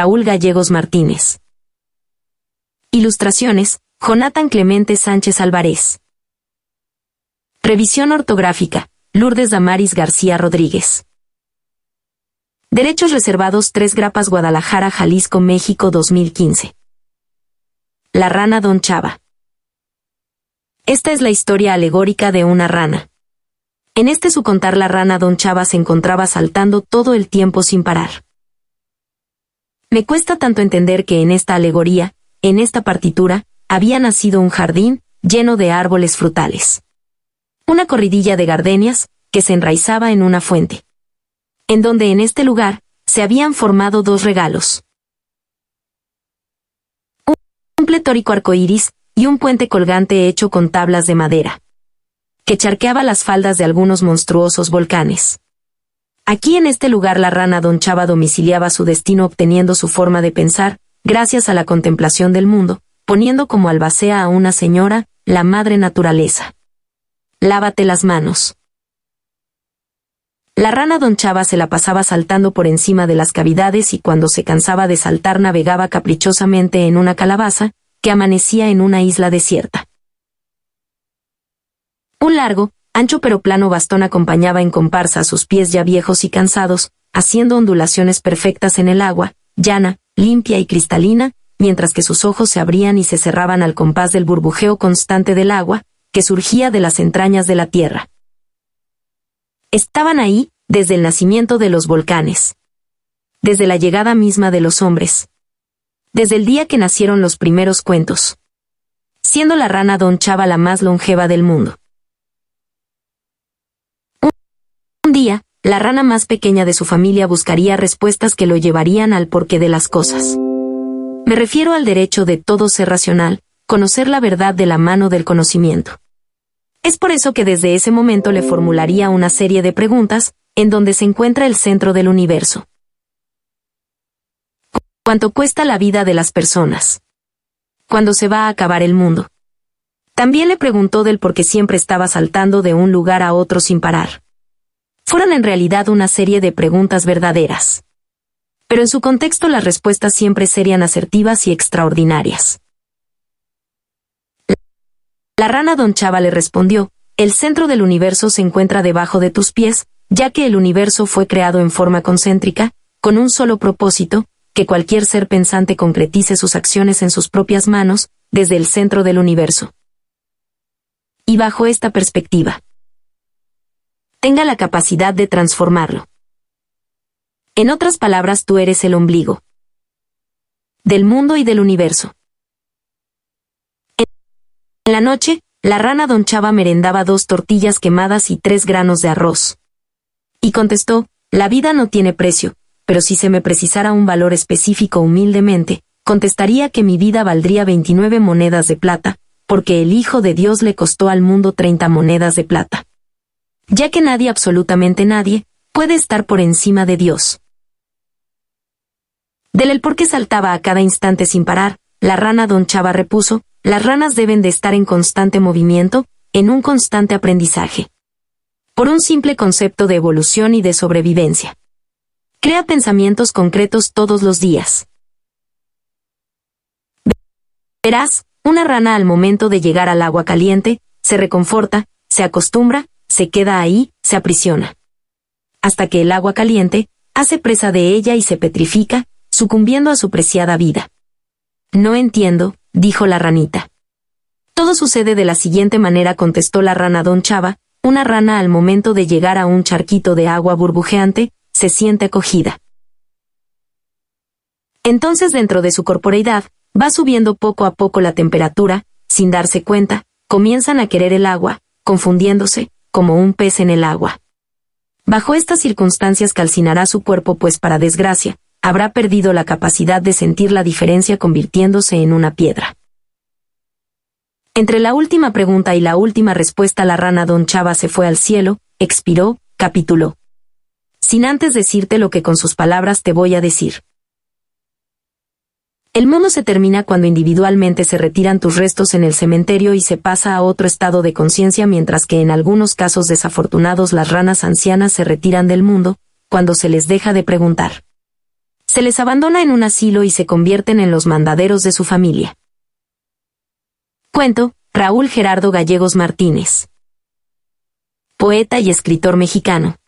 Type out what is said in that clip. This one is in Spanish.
Raúl Gallegos Martínez. Ilustraciones, Jonathan Clemente Sánchez Álvarez. Revisión ortográfica, Lourdes Damaris García Rodríguez. Derechos reservados 3 Grapas Guadalajara, Jalisco, México 2015. La rana Don Chava. Esta es la historia alegórica de una rana. En este su contar la rana Don Chava se encontraba saltando todo el tiempo sin parar. Me cuesta tanto entender que en esta alegoría, en esta partitura, había nacido un jardín lleno de árboles frutales. Una corridilla de gardenias, que se enraizaba en una fuente en donde en este lugar se habían formado dos regalos. Un pletórico arcoíris y un puente colgante hecho con tablas de madera, que charqueaba las faldas de algunos monstruosos volcanes. Aquí en este lugar la rana Don Chava domiciliaba su destino obteniendo su forma de pensar, gracias a la contemplación del mundo, poniendo como albacea a una señora, la madre naturaleza. Lávate las manos. La rana Don Chava se la pasaba saltando por encima de las cavidades y cuando se cansaba de saltar navegaba caprichosamente en una calabaza, que amanecía en una isla desierta. Un largo, ancho pero plano bastón acompañaba en comparsa a sus pies ya viejos y cansados, haciendo ondulaciones perfectas en el agua, llana, limpia y cristalina, mientras que sus ojos se abrían y se cerraban al compás del burbujeo constante del agua, que surgía de las entrañas de la tierra. Estaban ahí, desde el nacimiento de los volcanes. Desde la llegada misma de los hombres. Desde el día que nacieron los primeros cuentos. Siendo la rana Don Chava la más longeva del mundo. Un día, la rana más pequeña de su familia buscaría respuestas que lo llevarían al porqué de las cosas. Me refiero al derecho de todo ser racional, conocer la verdad de la mano del conocimiento. Es por eso que desde ese momento le formularía una serie de preguntas, en donde se encuentra el centro del universo. ¿Cuánto cuesta la vida de las personas? ¿Cuándo se va a acabar el mundo? También le preguntó del por qué siempre estaba saltando de un lugar a otro sin parar. Fueron en realidad una serie de preguntas verdaderas. Pero en su contexto las respuestas siempre serían asertivas y extraordinarias. La rana Don Chava le respondió, el centro del universo se encuentra debajo de tus pies, ya que el universo fue creado en forma concéntrica, con un solo propósito, que cualquier ser pensante concretice sus acciones en sus propias manos, desde el centro del universo. Y bajo esta perspectiva, tenga la capacidad de transformarlo. En otras palabras, tú eres el ombligo del mundo y del universo. En la noche, la rana don Chava merendaba dos tortillas quemadas y tres granos de arroz. Y contestó, la vida no tiene precio, pero si se me precisara un valor específico humildemente, contestaría que mi vida valdría 29 monedas de plata, porque el Hijo de Dios le costó al mundo 30 monedas de plata. Ya que nadie, absolutamente nadie, puede estar por encima de Dios. Del el por qué saltaba a cada instante sin parar, la rana don Chava repuso, las ranas deben de estar en constante movimiento, en un constante aprendizaje. Por un simple concepto de evolución y de sobrevivencia. Crea pensamientos concretos todos los días. Verás, una rana al momento de llegar al agua caliente, se reconforta, se acostumbra, se queda ahí, se aprisiona. Hasta que el agua caliente, hace presa de ella y se petrifica, sucumbiendo a su preciada vida. No entiendo, dijo la ranita. Todo sucede de la siguiente manera, contestó la rana don Chava, una rana al momento de llegar a un charquito de agua burbujeante, se siente acogida. Entonces dentro de su corporeidad, va subiendo poco a poco la temperatura, sin darse cuenta, comienzan a querer el agua, confundiéndose, como un pez en el agua. Bajo estas circunstancias calcinará su cuerpo pues para desgracia, habrá perdido la capacidad de sentir la diferencia convirtiéndose en una piedra. Entre la última pregunta y la última respuesta la rana don Chava se fue al cielo, expiró, capituló. Sin antes decirte lo que con sus palabras te voy a decir. El mundo se termina cuando individualmente se retiran tus restos en el cementerio y se pasa a otro estado de conciencia mientras que en algunos casos desafortunados las ranas ancianas se retiran del mundo, cuando se les deja de preguntar Se les abandona en un asilo y se convierten en los mandaderos de su familia. Cuento, Raúl Gerardo Gallegos Martínez. Poeta y escritor mexicano.